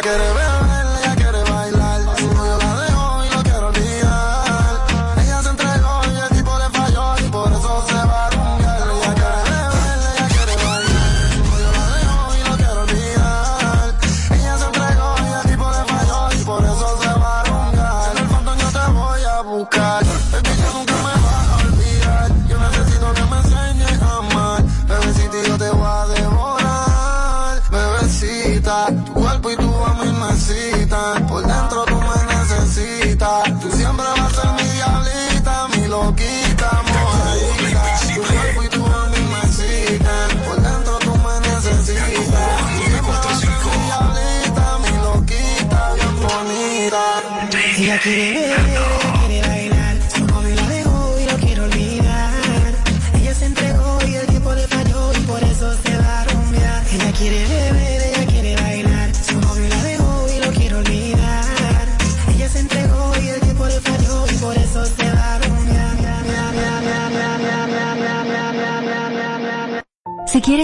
ella quiere beber,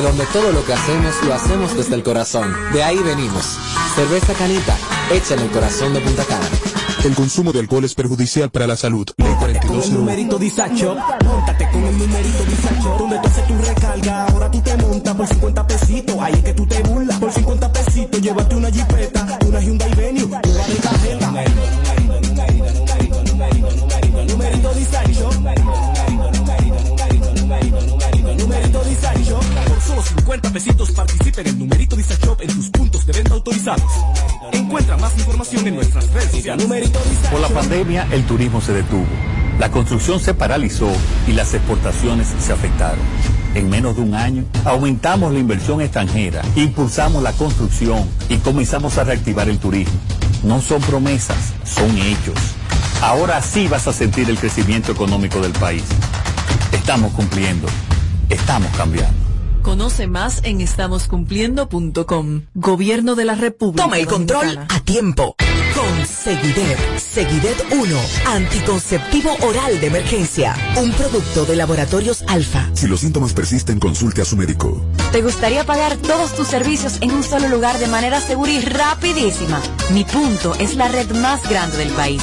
De donde todo lo que hacemos lo hacemos desde el corazón. De ahí venimos. Cerveza Canita, hecha en el corazón de Punta Cana. El consumo de alcohol es perjudicial para la salud. Ley Con el 4201. numerito Disacho, montate con el numerito Disacho, donde tú haces tu recarga, ahora tú te montas por 50 pesitos, ahí es que tú te burlas, por 50 pesitos, llévate una jipeta, una Hyundai Venue, tú vas de en el numerito Disacho en tus puntos de venta autorizados. Encuentra más información en nuestras redes sociales. Numerito Disacho. Por la pandemia, el turismo se detuvo. La construcción se paralizó y las exportaciones se afectaron. En menos de un año, aumentamos la inversión extranjera, impulsamos la construcción y comenzamos a reactivar el turismo. No son promesas, son hechos. Ahora sí vas a sentir el crecimiento económico del país. Estamos cumpliendo. Estamos cambiando. Conoce más en estamoscumpliendo.com. Gobierno de la República. Toma el control Dominicana. a tiempo. Con Seguidet. Seguidet 1. Anticonceptivo oral de emergencia. Un producto de laboratorios alfa. Si los síntomas persisten, consulte a su médico. ¿Te gustaría pagar todos tus servicios en un solo lugar de manera segura y rapidísima? Mi punto es la red más grande del país.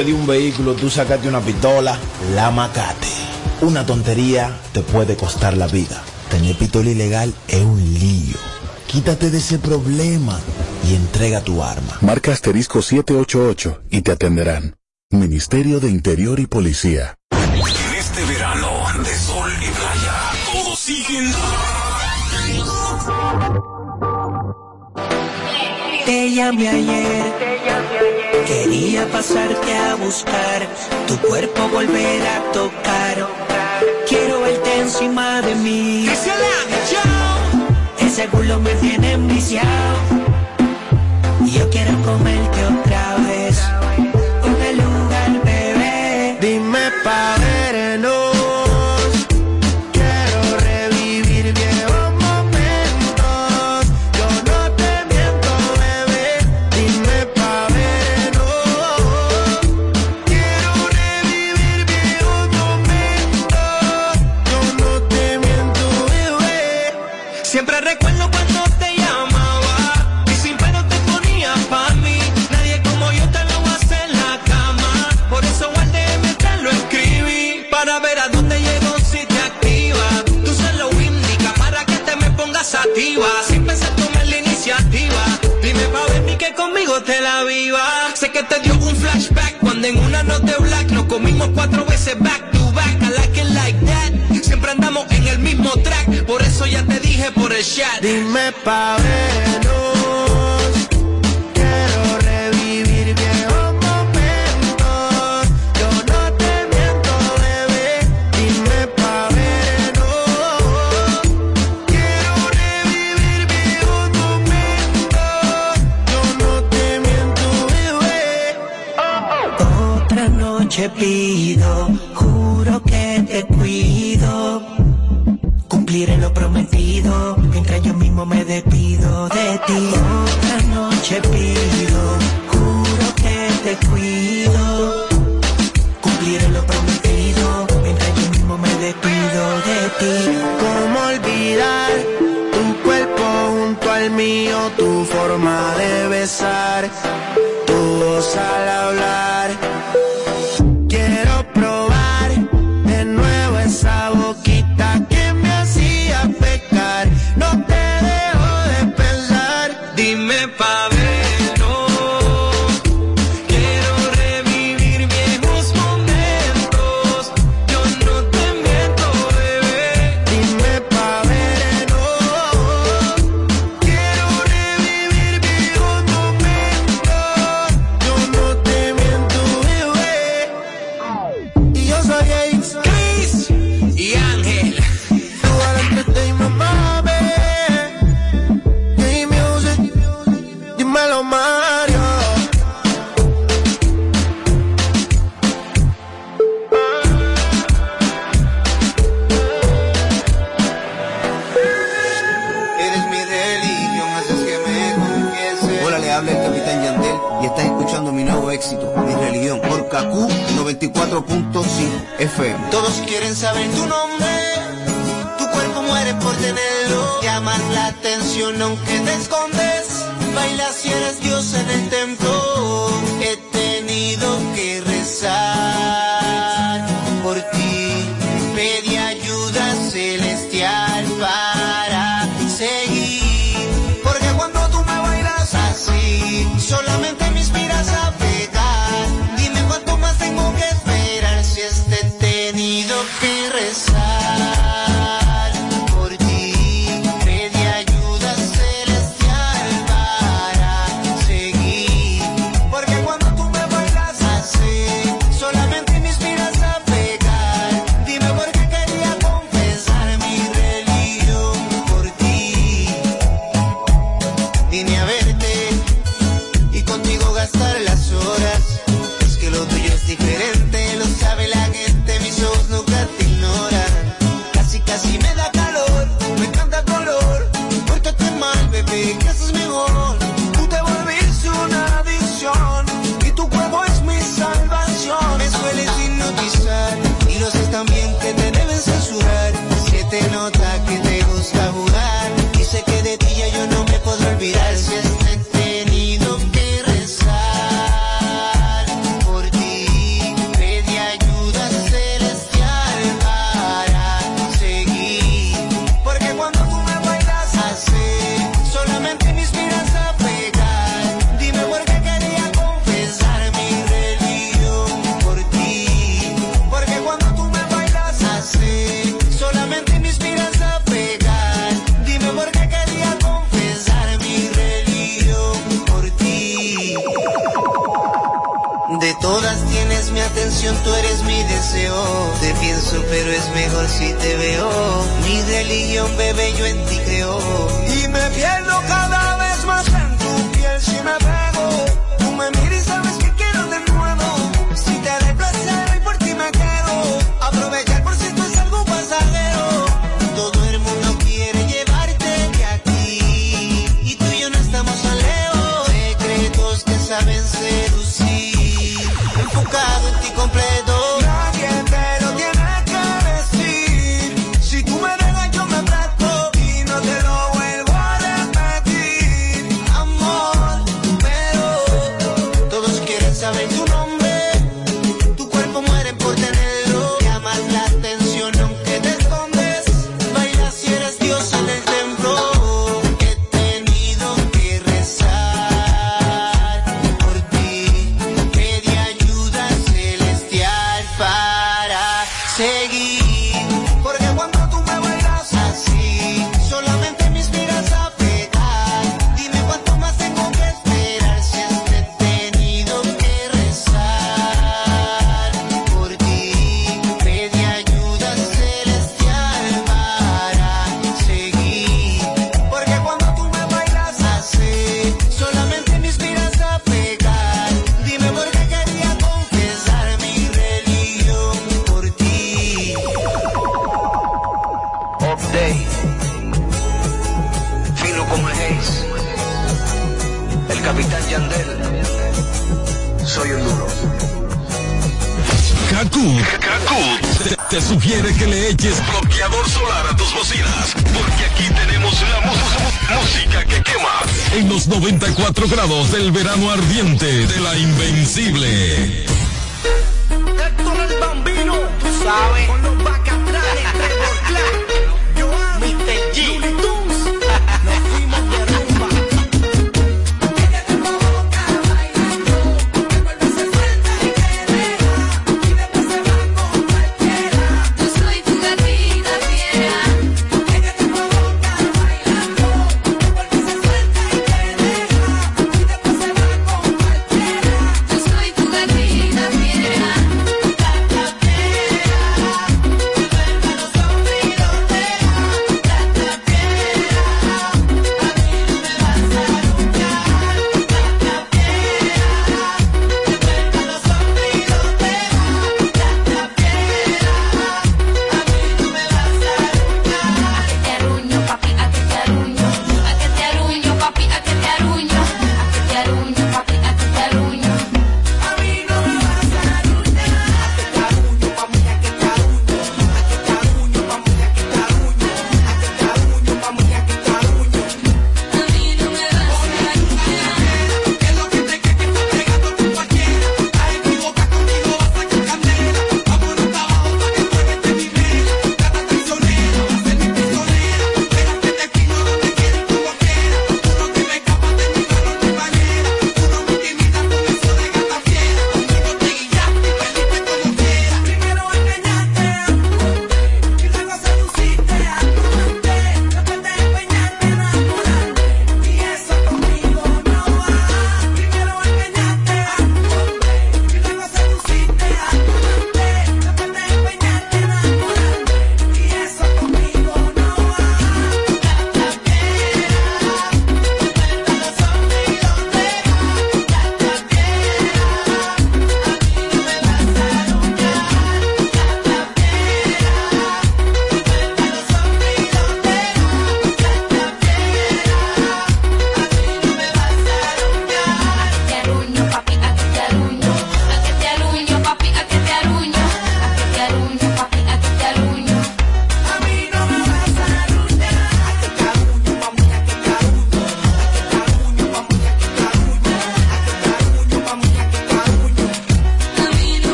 de un vehículo tú sacaste una pistola, la macate. Una tontería te puede costar la vida. Tener pistola ilegal es un lío. Quítate de ese problema y entrega tu arma. Marca asterisco 788 y te atenderán. Ministerio de Interior y Policía. En este verano de sol y playa, todos siguen. Te llamé ayer, Quería pasarte a buscar, tu cuerpo volver a tocar. Quiero verte encima de mí. Ese culo me tiene enviciado. Yo quiero comerte otra vez. En una noche black, nos comimos cuatro veces back to back, a like it like that. Siempre andamos en el mismo track, por eso ya te dije por el chat. Dime pa' ver, no.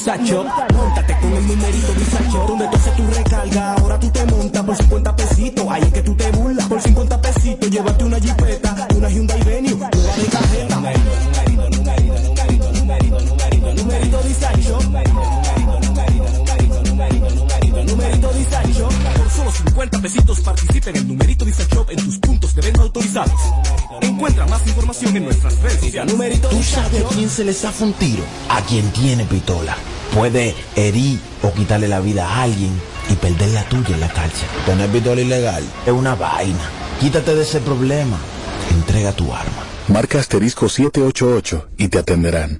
bisacho. Montate con el numerito bisacho. Donde tú haces tu recarga, ahora tú te montas por 50 pesitos. Ahí es que tú te burlas por 50 pesitos. Llévate una jipeta, una Hyundai Venue, nueva de cajeta. Numerito, numerito, numerito, numerito, numerito, numerito bisacho. Numerito Disacho. Por solo 50 pesitos participa en el numerito Disacho en tus puntos de venta autorizados. Encuentra más información en nuestras redes Tú sabes a quién se les hace un tiro, a quien tiene puede herir o quitarle la vida a alguien y perder la tuya en la cárcel. Tener pistola ilegal es una vaina. Quítate de ese problema. Entrega tu arma. Marca asterisco 788 y te atenderán.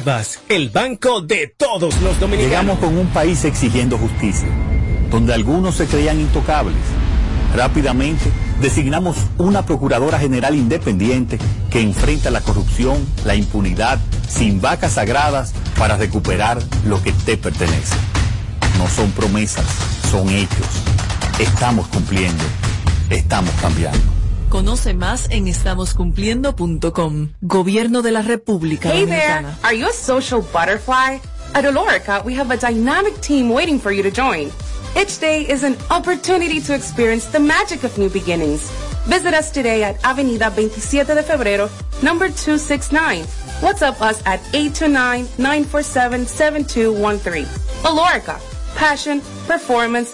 el banco de todos los dominicanos. Llegamos con un país exigiendo justicia, donde algunos se creían intocables. Rápidamente designamos una Procuradora General independiente que enfrenta la corrupción, la impunidad, sin vacas sagradas para recuperar lo que te pertenece. No son promesas, son hechos. Estamos cumpliendo, estamos cambiando. Conoce más en estamoscumpliendo.com. Gobierno de la República Hey there, are you a social butterfly? At Olorica, we have a dynamic team waiting for you to join. Each day is an opportunity to experience the magic of new beginnings. Visit us today at Avenida 27 de Febrero, number 269. WhatsApp us at 829-947-7213. Olorica, passion, performance,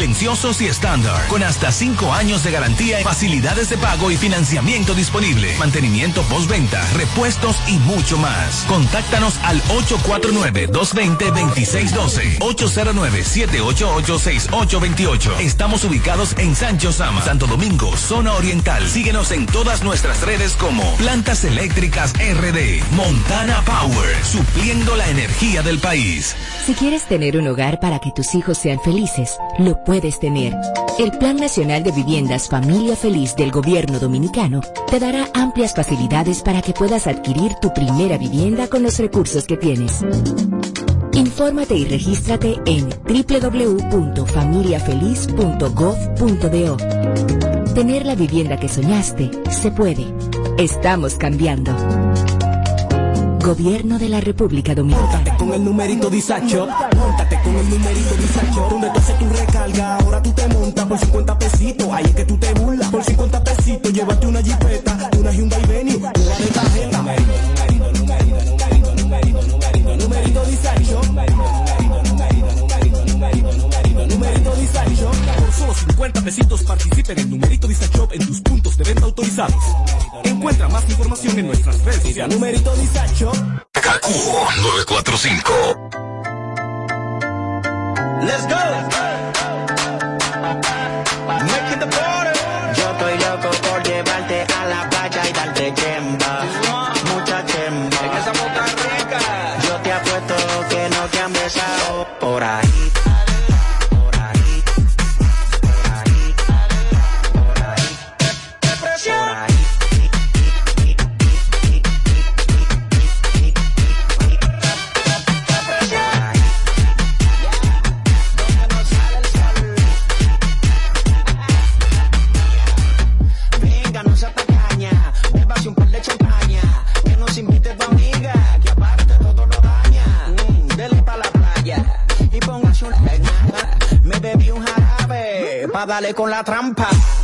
silenciosos y estándar. Con hasta 5 años de garantía, facilidades de pago y financiamiento disponible. Mantenimiento postventa, repuestos y mucho más. Contáctanos al 849-220-2612. 809-788-6828. Estamos ubicados en Sancho Sama, Santo Domingo, zona oriental. Síguenos en todas nuestras redes como Plantas Eléctricas RD. Montana Power. Supliendo la energía del país. Si quieres tener un hogar para que tus hijos sean felices, lo puedes tener. El Plan Nacional de Viviendas Familia Feliz del Gobierno Dominicano te dará amplias facilidades para que puedas adquirir tu primera vivienda con los recursos que tienes. Infórmate y regístrate en www.familiafeliz.gov.do. Tener la vivienda que soñaste se puede. Estamos cambiando. Gobierno de la República Dominicana. Con el numerito disacho, con el numerito disacho. Donde tú haces tu recarga, ahora tú te montas por 50 pesitos. Ahí es que tú te burlas. Por 50 pesitos, llévate una jipeta, una Hyundai Venue, una de tarjeta. Numerito, numerito, numerito, numerito, numerito, numerito disacho. Numerito disacho. Por solo 50 pesitos participa en el numerito Disacho en tus puntos de venta autorizados. Encuentra más información en nuestras redes sociales. Numerito disacho. KQ 945. Let's go. Darle con la trampa.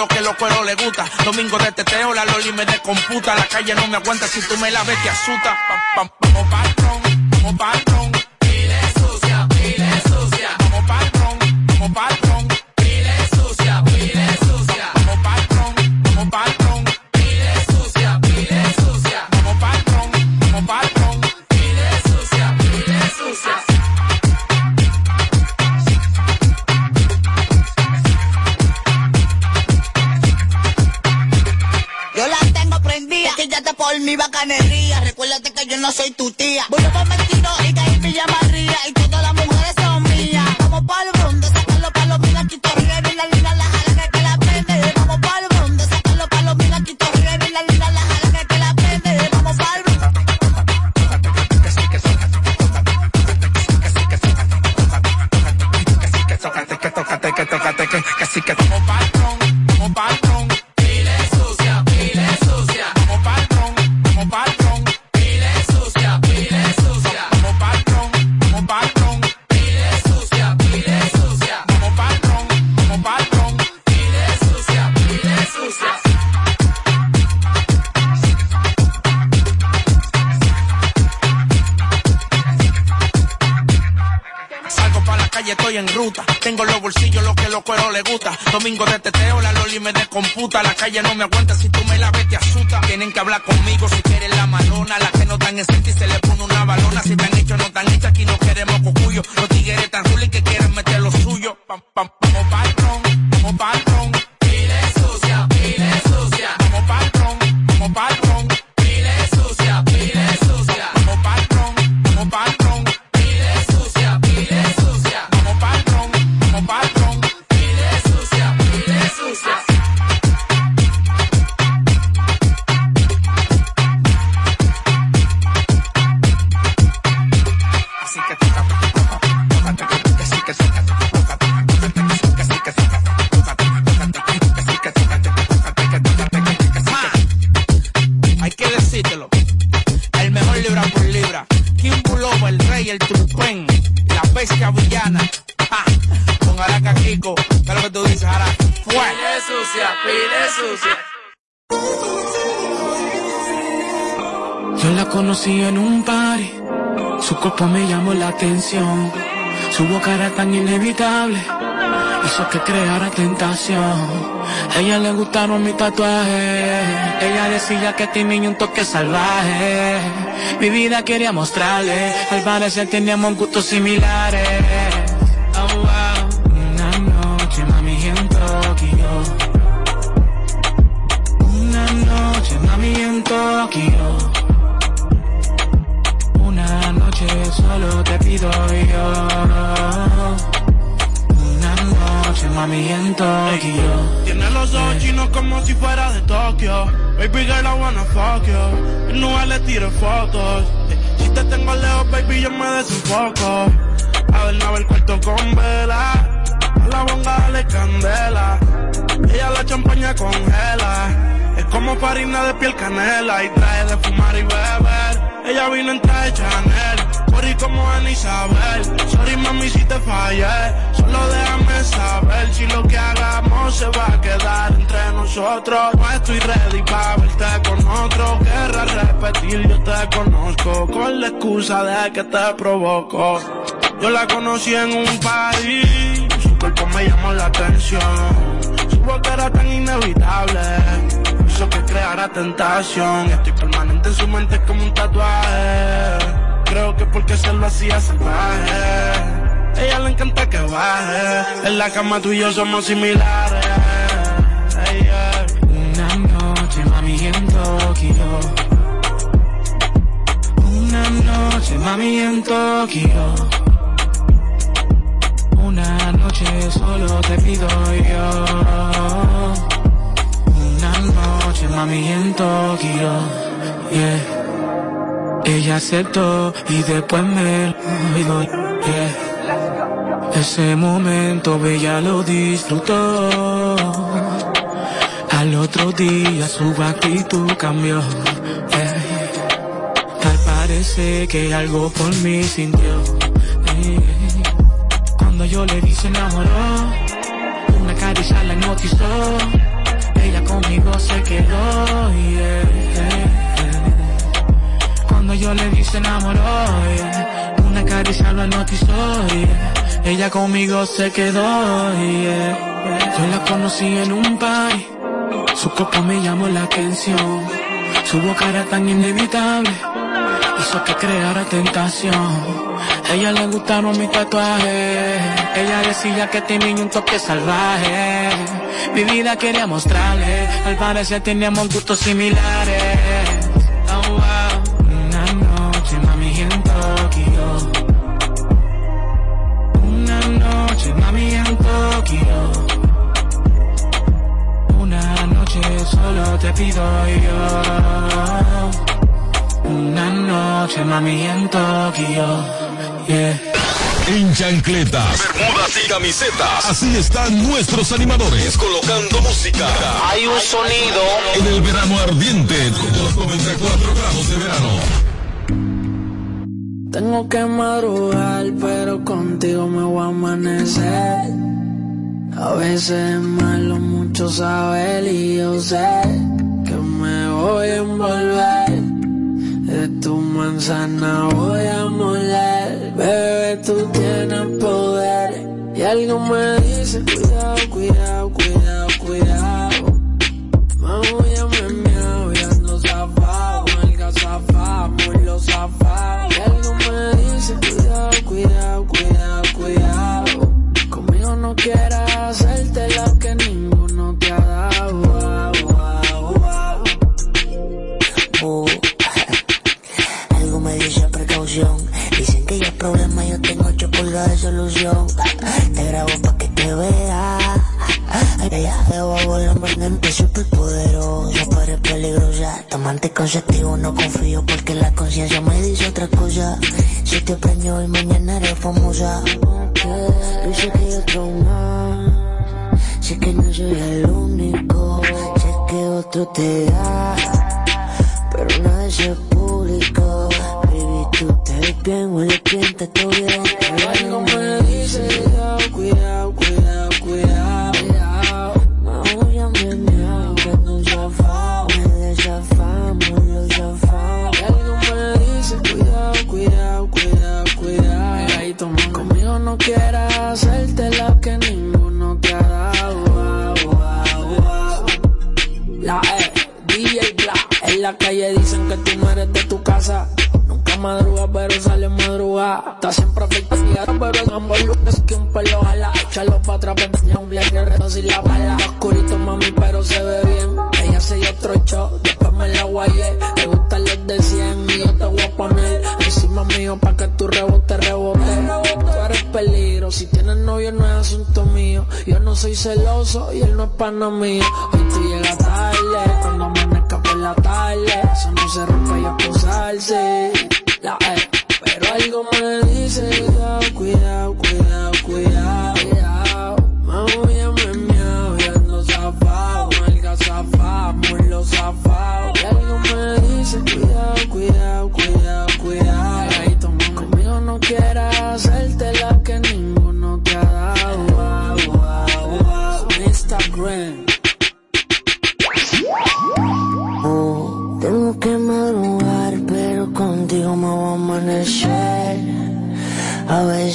Lo que los cueros le gusta. Domingo de teteo, la loli me descomputa. La calle no me aguanta, si tú me la ves te asusta. Vamos patrón, vamos patrón. Yo no soy tu tía. Su boca era tan inevitable, hizo que creara tentación. Ella le gustaron mis tatuajes, ella decía que tenía un toque salvaje, mi vida quería mostrarle, al parecer teníamos gustos similares. Baby girl, I wanna fuck you. En le tiro fotos. Si te tengo lejos, baby, yo me desenfoco. Adornaba el cuarto con vela. A la bonga dale candela. Ella la champaña congela. Es como farina de piel canela. Y trae de fumar y beber. Ella vino en traje Chanel. Corrí como Ana Isabel. Sorry mami si te fallé. Solo déjame saber si lo que hagamos se va a quedar entre nosotros. No estoy ready para verte con otro. Querrá repetir, yo te conozco. Con la excusa de que te provoco. Yo la conocí en un party. Su cuerpo me llamó la atención. Su boca era tan inevitable. Hizo que creara tentación. Estoy permanente en su mente como un tatuaje. Creo que porque se lo hacía salvaje. Ella le encanta que baje. En la cama tú y yo somos similares. Una noche, mami, en Tokio. Una noche, mami, en Tokio. Una noche solo te pido yo. Una noche, mami, en Tokio. Yeah. Ella aceptó y después me olvidó. Yeah. Ese momento ella lo disfrutó. Al otro día su actitud cambió. Parece que algo por mí sintió. eh. Cuando yo le di se enamoró, una caricia la hipnotizó. Ella conmigo se quedó. Cuando yo le di se enamoró, una caricia hipnotizó. yeah. Ella conmigo se quedó. Yo la conocí en un party. Su copa me llamó la atención. Su boca era tan inevitable. Hizo que creara tentación. Ella le gustaron mis tatuajes. Ella decía que tenía un toque salvaje. Mi vida quería mostrarle. Al parecer teníamos gustos similares. Mami, en Tokio. Yeah. En chancletas, bermudas y camisetas. Así están nuestros animadores colocando música. Hay un sonido. En el verano ardiente, con los 94 grados de verano. Tengo que madrugar, pero contigo me voy a amanecer. A veces es malo mucho saber y yo sé que me voy a envolver. De tu manzana voy a moler. Bebé, tú tienes poder. Y algo me dice, cuidado, cuidado, cuidado, cuidado. Mamo, ya me miau, ya ando zafado. Malga zafado, muy lo zafado. Y algo me dice, cuidado, cuidado, cuidado, cuidado. Conmigo no Toma anticonceptivo, no confío porque la conciencia me dice otra cosa. Si te preño y mañana eres famosa. Dice que yo trauma. Sé que no soy el único. Sé que otro te da pero nada es público. Baby, tú te ves bien, huele bien, te estoy bien. Sin la bala. Oscurito, mami, pero se ve bien. Ella se dio otro show, después me la guayé. Le gustan los de 100 y yo te voy a poner encima mío pa' que tu rebote, rebote. Tú eres peligro, si tienes novio no es asunto mío. Yo no soy celoso y él no es pana mío. Hoy tú llegas tarde, cuando amanezca por la tarde. Eso no se rompe y a posarse. La E, pero algo me dice,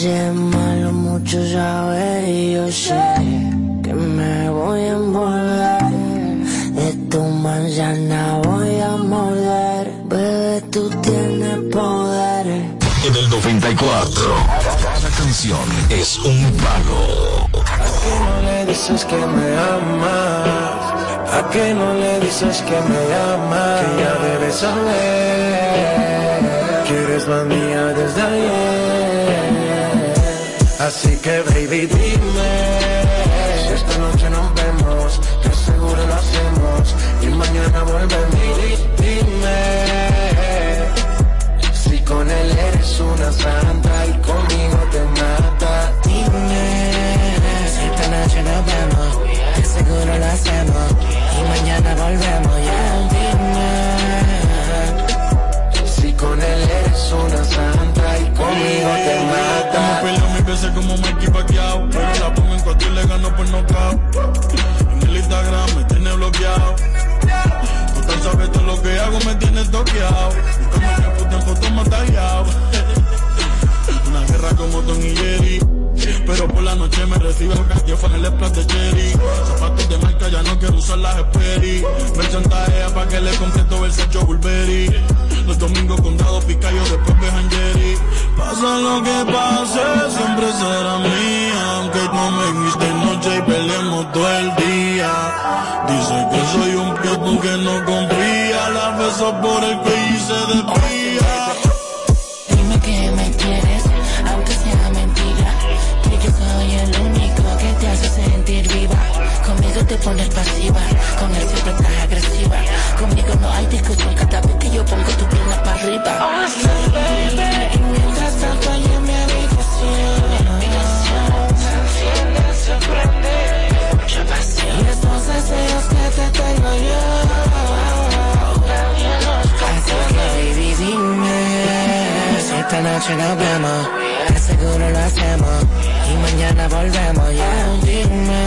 Veces es malo mucho saber y yo sé que me voy a envolver. De tu manzana voy a morder. Bebé, tú tienes poder. En el 94, cada canción es un palo. ¿A qué no le dices que me amas? ¿A qué no le dices que me amas? Que ya debes saber que eres la mía desde ayer. Así que baby dime si esta noche nos vemos, que seguro lo hacemos y mañana volvemos. Di- Dime si con él eres una santa y conmigo te mata. Dime Si esta noche nos vemos, que seguro lo hacemos y mañana volvemos. Ya dime con él eres una santa y conmigo te mata. Hemos peleado mis veces como Mikey Pacquiao, pero la pongo en cuatro y le gano por knockout. En el Instagram me tiene bloqueado. Tú tan sabes todo lo que hago, me tienes toqueado. Y como que puta en fotos me Una guerra como Don y Jerry. Pero por la noche me recibe Yo fue el splash de Cherry Zapatos de marca, ya no quiero usar las Sperry Me chantajea pa' que le compre todo el Sergio Bulberi los domingos con dado picayo, después vejan Jerry. Pasa lo que pase, siempre será mía. Aunque no me viste noche y peleemos todo el día. Dice que soy un piojo que no confía. La beso por el cuello y se desvía. Dime que me quieres, aunque sea mentira. Que yo soy el único que te hace sentir viva. Conmigo te pones pasiva, con él siempre estás agresiva. Conmigo no hay discusión cada vez yo pongo tu pierna para arriba. Y mientras tanto mi habitación. Mucha pasión. Y deseos que te tengo yo. Baby dime esta noche nos vemos. De seguro lo hacemos y mañana volvemos. Ya dime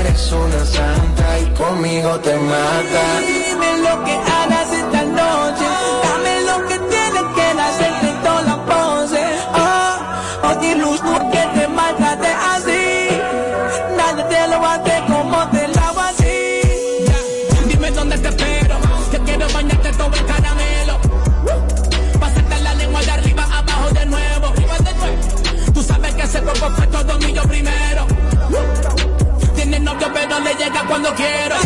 Eres una santa y conmigo te mata. Dime lo que hagas esta noche. Dame lo que tienes que hacerte toda la pose. Oh, oh, luz que te maltrate así. Nadie cuando quiero.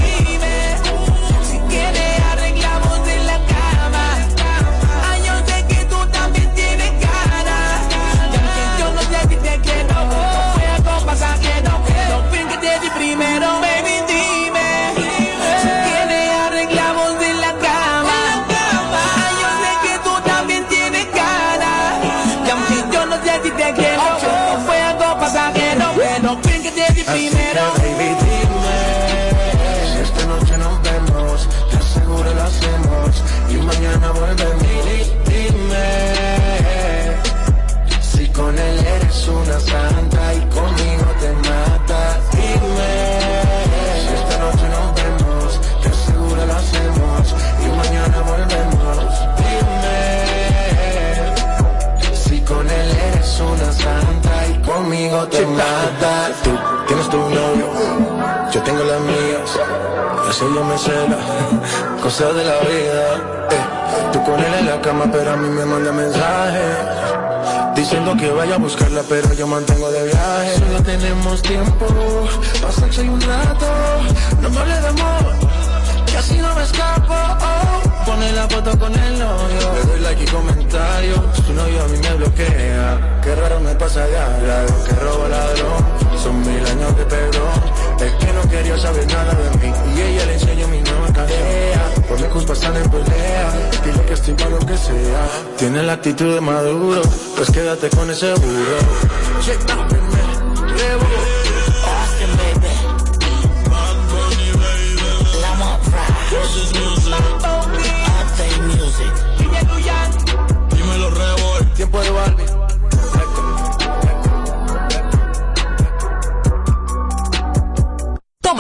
Me cosas de la vida. eh. Tú con él en la cama, pero a mí me manda mensajes. Diciendo que vaya a buscarla, pero yo mantengo de viaje. Solo tenemos tiempo, sexo y un rato. No me hables de amor, que así no me escapo. Pone la foto con el novio. Le doy like y comentario. Su novio a mí me bloquea. Qué raro me pasa ya, ladrón que roba ladrón. Son mil años de perdón. Es que no quería saber nada de mí. Y ella le enseñó mi nueva canción. Por mi culpa están en pelea. Dile que estoy para lo que sea. Tiene la actitud de maduro. Pues quédate con ese burro.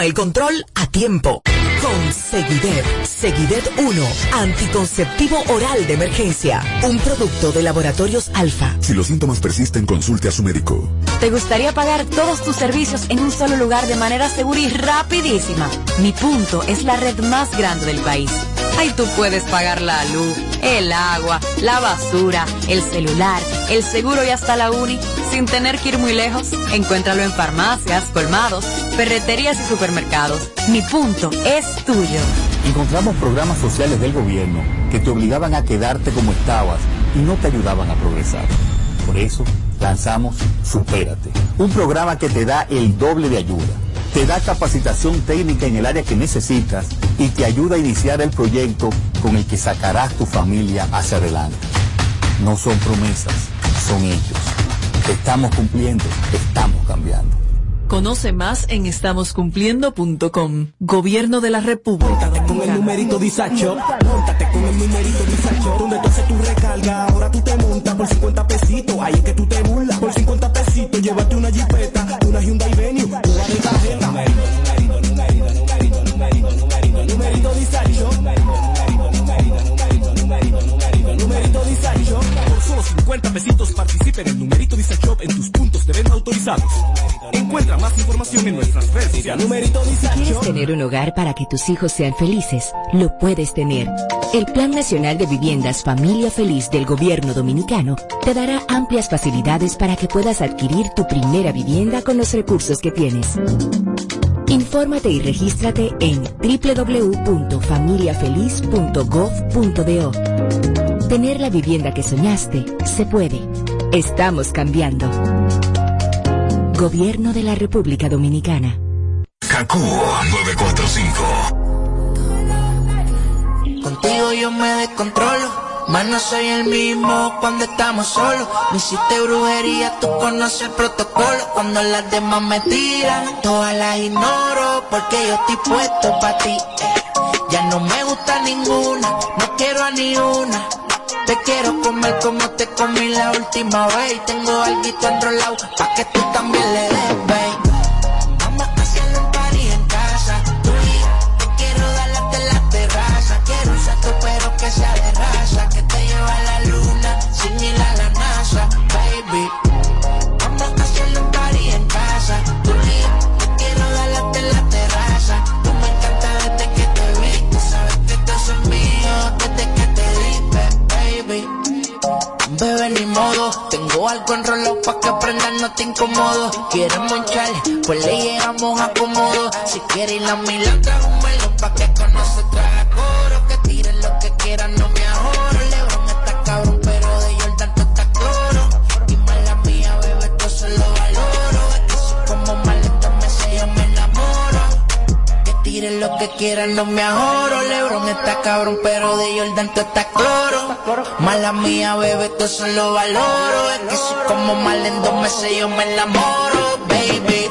Toma el control a tiempo. Con Seguidet. Seguidet 1. Anticonceptivo oral de emergencia. Un producto de laboratorios alfa. Si los síntomas persisten, consulte a su médico. ¿Te gustaría pagar todos tus servicios en un solo lugar de manera segura y rapidísima? Mi punto es la red más grande del país. Ahí tú puedes pagar la luz, el agua, la basura, el celular, el seguro y hasta la uni sin tener que ir muy lejos. Encuéntralo en farmacias, colmados, ferreterías y supermercados. Mi punto es tuyo. Encontramos programas sociales del gobierno que te obligaban a quedarte como estabas y no te ayudaban a progresar. Por eso lanzamos Supérate, un programa que te da el doble de ayuda. Te da capacitación técnica en el área que necesitas y te ayuda a iniciar el proyecto con el que sacarás tu familia hacia adelante. No son promesas, son hechos. Estamos cumpliendo, estamos cambiando. Conoce más en estamoscumpliendo.com. Gobierno de la República Con el numerito disacho, montate con el numerito disacho, donde tú haces tu recarga, ahora tú te montas por 50 pesitos pesito, ahí es que tú te burlas. Por 50 pesitos, llévate una jipeta, 50 pesitos participa en el numerito disacho en tus puntos de venta autorizados. Encuentra más información en nuestras redes sociales. Numerito ¿Quieres disacho. tener un hogar para que tus hijos sean felices? Lo puedes tener. El Plan Nacional de Viviendas Familia Feliz del Gobierno Dominicano te dará amplias facilidades para que puedas adquirir tu primera vivienda con los recursos que tienes. Infórmate y regístrate en www.familiafeliz.gov.do. Tener la vivienda que soñaste se puede. Estamos cambiando. Gobierno de la República Dominicana. Kaku 945. Contigo yo me descontrolo. Más no soy el mismo cuando estamos solos. Me hiciste brujería, tú conoces el protocolo. Cuando las demás me tiran, todas las ignoro. Porque yo estoy puesto para ti. eh. Ya no me gusta ninguna, no quiero a ni una. Te quiero comer como te comí la última vez. Y tengo algo enrolado pa' que tú también le des, Quieres monchar, pues le llegamos a cómodo. Si quieres ir a un melón pa' que conoce traga coro. Que tiren lo que quieran, no me ahorro. Lebron está cabrón, pero de Jordan tú estás cloro. Y mala mía, bebé, esto se lo valoro. Es que soy como maleta, me sé, yo me enamoro. Que tiren lo que quieran, no me ahorro. Lebron está cabrón, pero de Jordan tú estás cloro. Mala mía, bebé, esto se lo valoro. Es que soy como mal en dos meses, yo me enamoro, baby.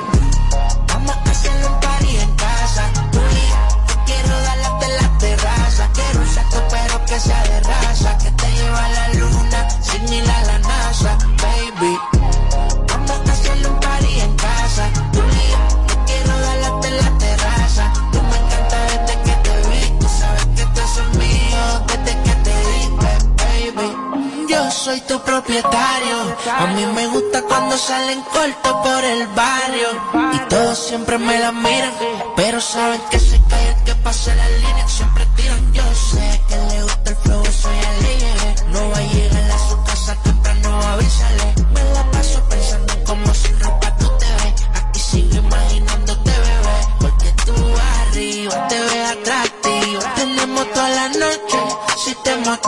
Soy tu propietario. A mí me gusta cuando salen cortos por el barrio. Y todos siempre me la miran. Pero saben que se cae el que pase la línea.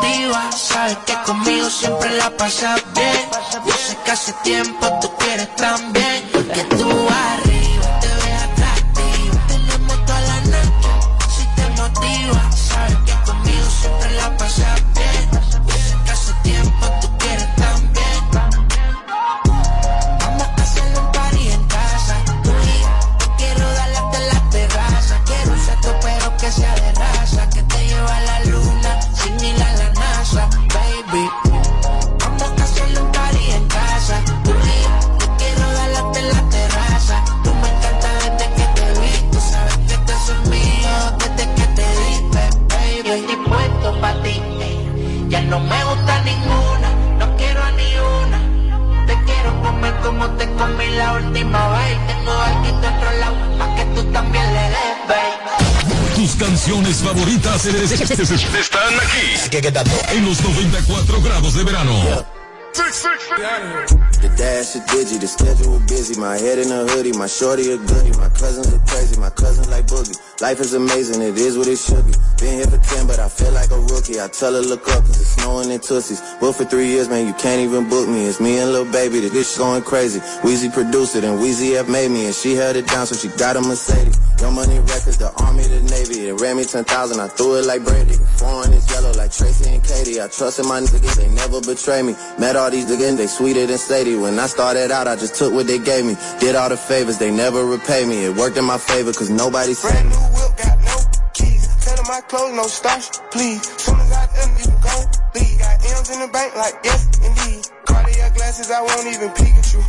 Te motiva. Sabes que conmigo siempre la pasas bien. Yo sé que hace tiempo tú quieres también. Shorty a goodie. My Life is amazing, it is what it should be. Been here for 10, but I feel like a rookie. I tell her look up, cause it's snowing in Tussies. Booked for three years, man, you can't even book me. It's me and Lil Baby, the bitch going crazy. Weezy produced it, and Weezy F made me, and she held it down, so she got a Mercedes. Young Money Records, the Army, the Navy. It ran me 10,000, I threw it like Brady. Foreign is yellow like Tracy and Katie. I trusted my niggas, they never betray me. Met all these niggas, they sweeter than Sadie. When I started out, I just took what they gave me. Did all the favors, they never repay me. It worked in my favor, cause nobody saved me. Tell them my clothes, no starch, please. Soon as I tell them, you go. leave. Got M's in the bank, like yes, indeed. Cardiac glass glasses, I won't even peek at you.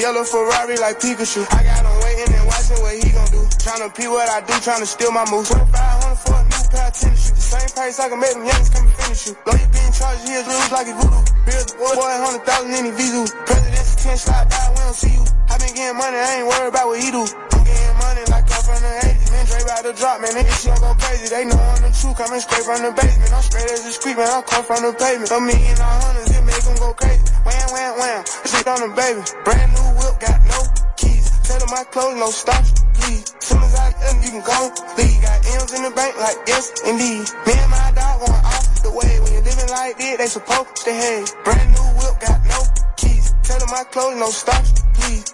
Yellow Ferrari like Pikachu. I got him waiting and watching what he gon' do. Tryna pee what I do, tryna steal my moves. 2500 for a new pair of tennis shoes. The same price I can make them youngins come and finish you. Though you being charged, he'll lose like he voodoo. The boy, boy, 100,000 in his visu. President's 10 slide by, we don't see you. I been getting money, I ain't worried about what he do. 80s. Man, about to drop, man. Niggas shit go crazy. They know I'm the truth, coming straight from the basement. I'm straight as a street, man. I come from the pavement. A million all hundreds, it make them go crazy. Wham, wham, wham. Shit on them, baby. Brand new whip, got no keys. Tell them my clothes, no stop, please. Soon as I end, you can go leave. Got M's in the bank, like yes, indeed. Me and my dog going off the way. When you're living like this, they supposed to hate. Brand new whip, got no keys. Tell them my clothes, no stop,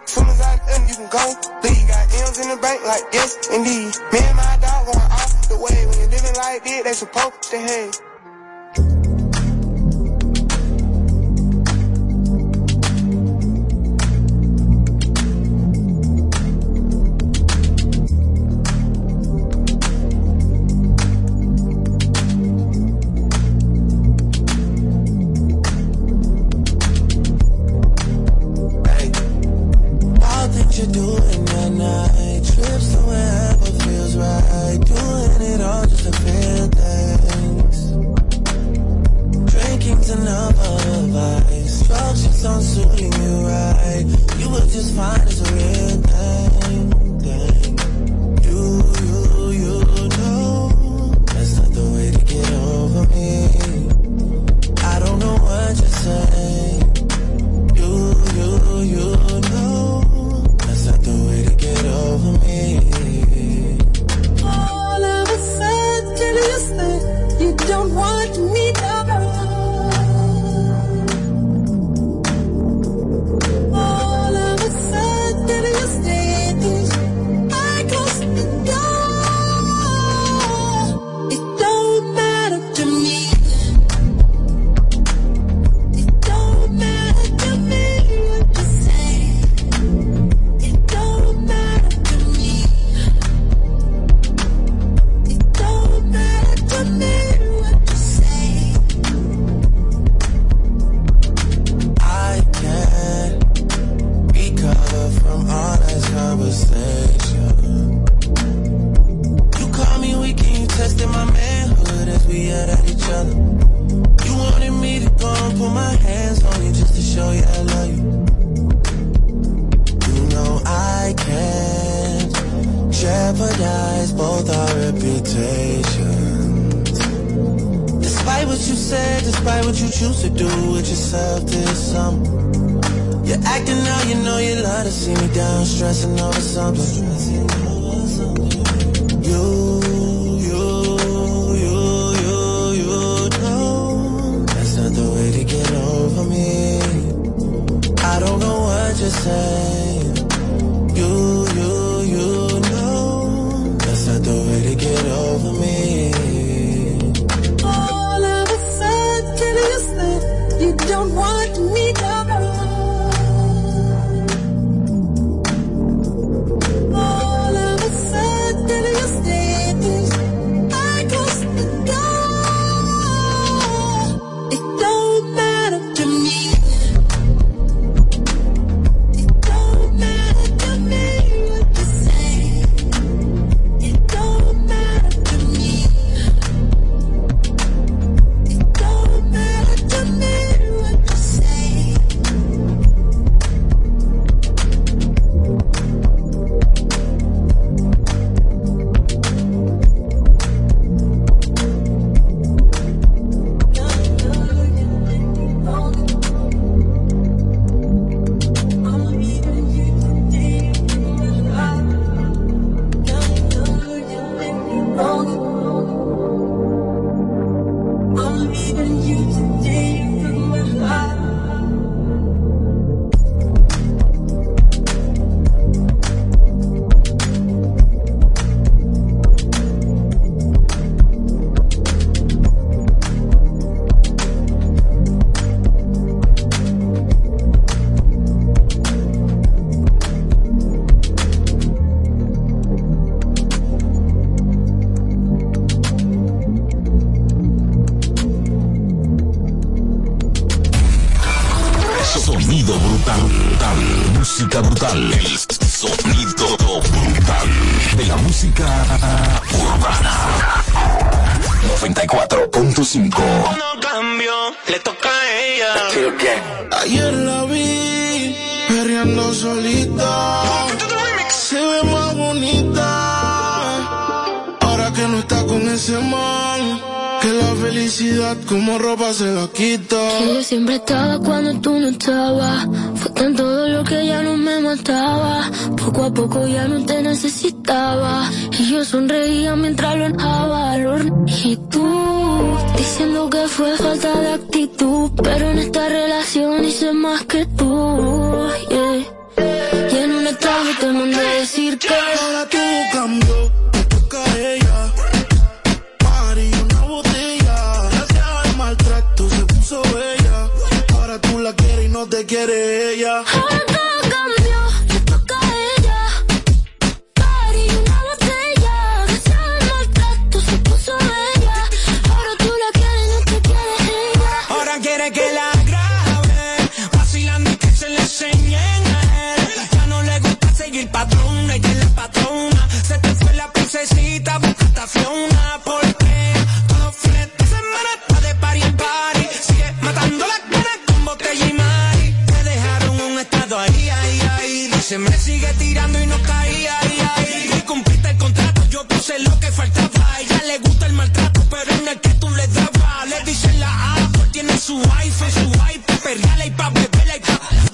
Soon as I end, you can go leave. Got M's in the bank, like yes, indeed. Me and my dog going off the way. When you living like this, they supposed to hate. Se me sigue tirando y no caía ahí, ahí. Y cumpliste el contrato, yo puse lo que faltaba. A ella le gusta el maltrato, pero en el que tú le dabas. Le dicen la A, pues tiene su wife, su wife, perreala y pa' beberla y pa'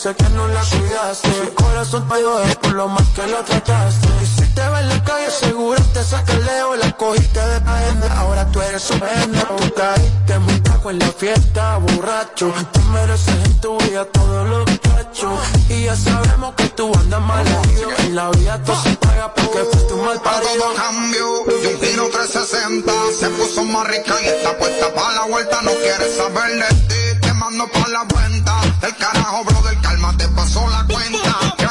sé que no la cuidaste. Mi corazón te por lo mal que la trataste. Y si te va en la calle, seguro te saca el leo. La cogiste de prenda, ahora tú eres su prenda. Tú caíste muy taco en la fiesta, borracho. Tú mereces en tu vida todo lo que y ya sabemos que tú andas mal. En la vida todo se paga porque fuiste un mal parido. todo cambio, y un giro 360. Se puso más rica y está puesta para la vuelta. No quiere saber de ti, te mando para la cuenta. El carajo, brother, calma, te pasó la cuenta. Que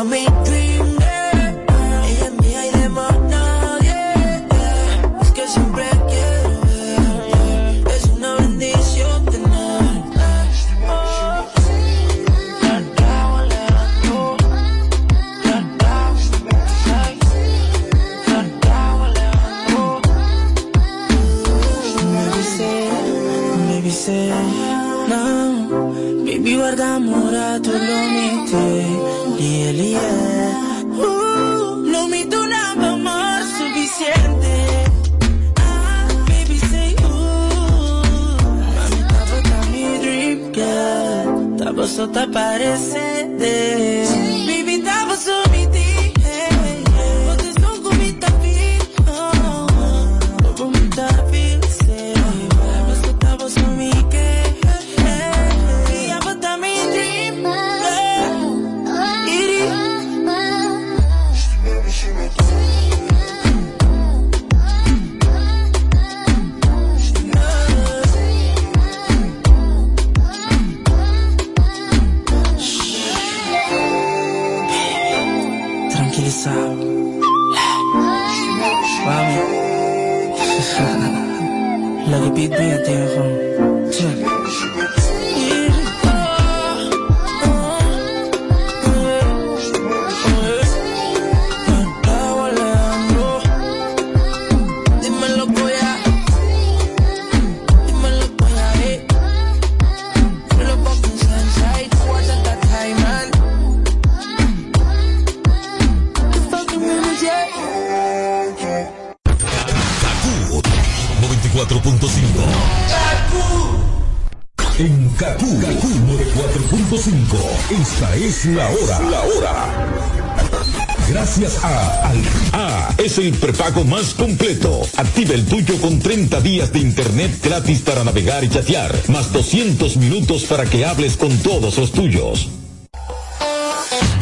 Ya tengo A Al A es el prepago más completo. Activa el tuyo con 30 días de internet gratis para navegar y chatear, más 200 minutos para que hables con todos los tuyos.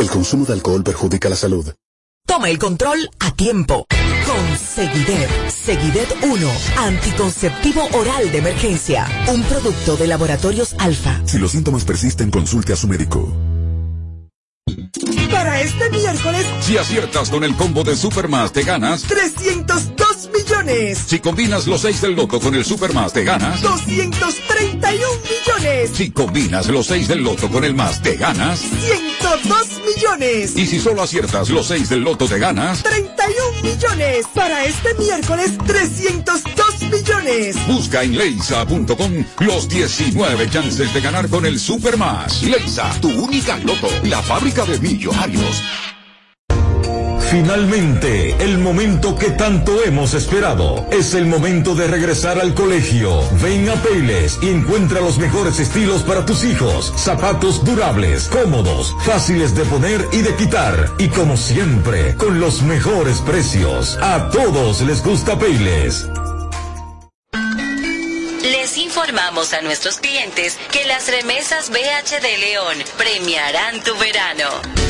El consumo de alcohol perjudica la salud. Toma el control a tiempo. Con Seguidet. Seguidet 1. Anticonceptivo oral de emergencia. Un producto de laboratorios alfa. Si los síntomas persisten, consulte a su médico. Para este miércoles, Si aciertas con el combo de Supermas, te ganas. 302 millones. Si combinas los 6 del loto con el Supermas, te ganas. 231 millones. Si combinas los 6 del loto con el más, te ganas. 102 millones. Y si solo aciertas los 6 del loto, te ganas. 31 millones. Para este miércoles, 302 millones. Busca en leisa.com los 19 chances de ganar con el Supermas. Leisa, tu única loto, la fábrica de millonarios. Finalmente, el momento que tanto hemos esperado. Es el momento de regresar al colegio. Ven a Payless y encuentra los mejores estilos para tus hijos. Zapatos durables, cómodos, fáciles de poner y de quitar. Y como siempre, con los mejores precios. A todos les gusta Payless. Les informamos a nuestros clientes que las remesas BH de León premiarán tu verano.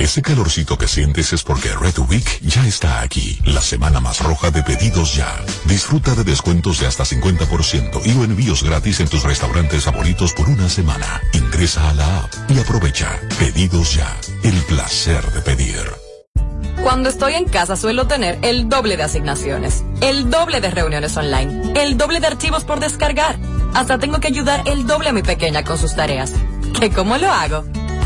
Ese calorcito que sientes es porque Red Week ya está aquí, la semana más roja de pedidos ya. Disfruta de descuentos de hasta 50% y o envíos gratis en tus restaurantes favoritos por una semana. Ingresa a la app y aprovecha. Pedidos ya. El placer de pedir. Cuando estoy en casa suelo tener el doble de asignaciones, el doble de reuniones online, el doble de archivos por descargar. Hasta tengo que ayudar el doble a mi pequeña con sus tareas. ¿Qué cómo lo hago?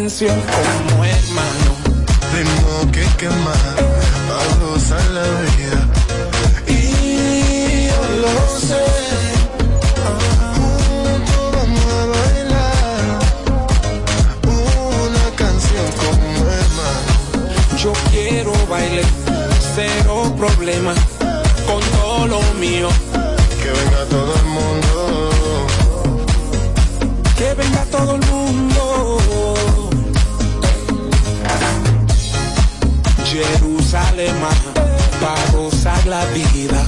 Canción como hermano. Tengo que quemar para gozar la vida. Y yo lo sé. Vamos a bailar una canción como hermano. Yo quiero bailar, cero problema, con todo lo mío. La vida.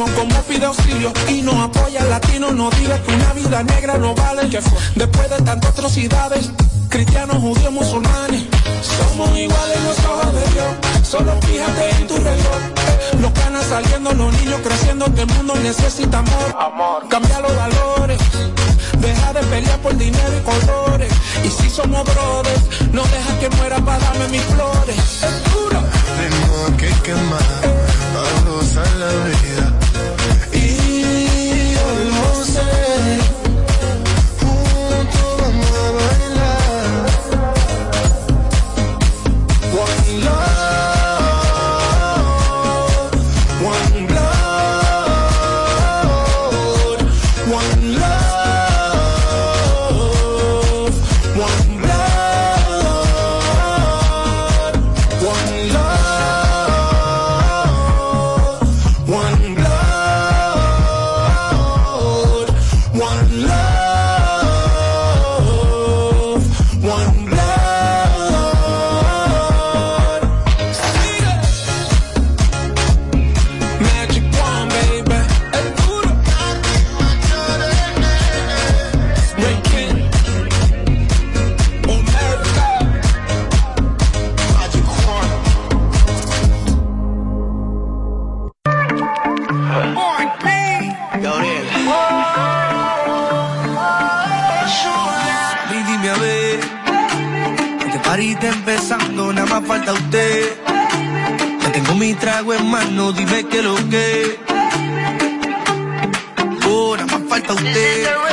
No como pide auxilio y nos apoya el latino, no digas que una vida negra no vale, que fue después de tantas atrocidades, cristianos, judíos, musulmanes, somos iguales en los ojos de Dios, solo fíjate en tu reloj, los canas saliendo, los niños creciendo, que el mundo necesita amor, amor, cambia los valores, deja de pelear por dinero y colores, y si somos brothers, no deja que muera para darme mis flores, es duro. Tengo que quemar para gozar la vida. Y yo lo falta usted. Ya tengo mi trago en mano, dime que lo que. Oh, nada más falta usted.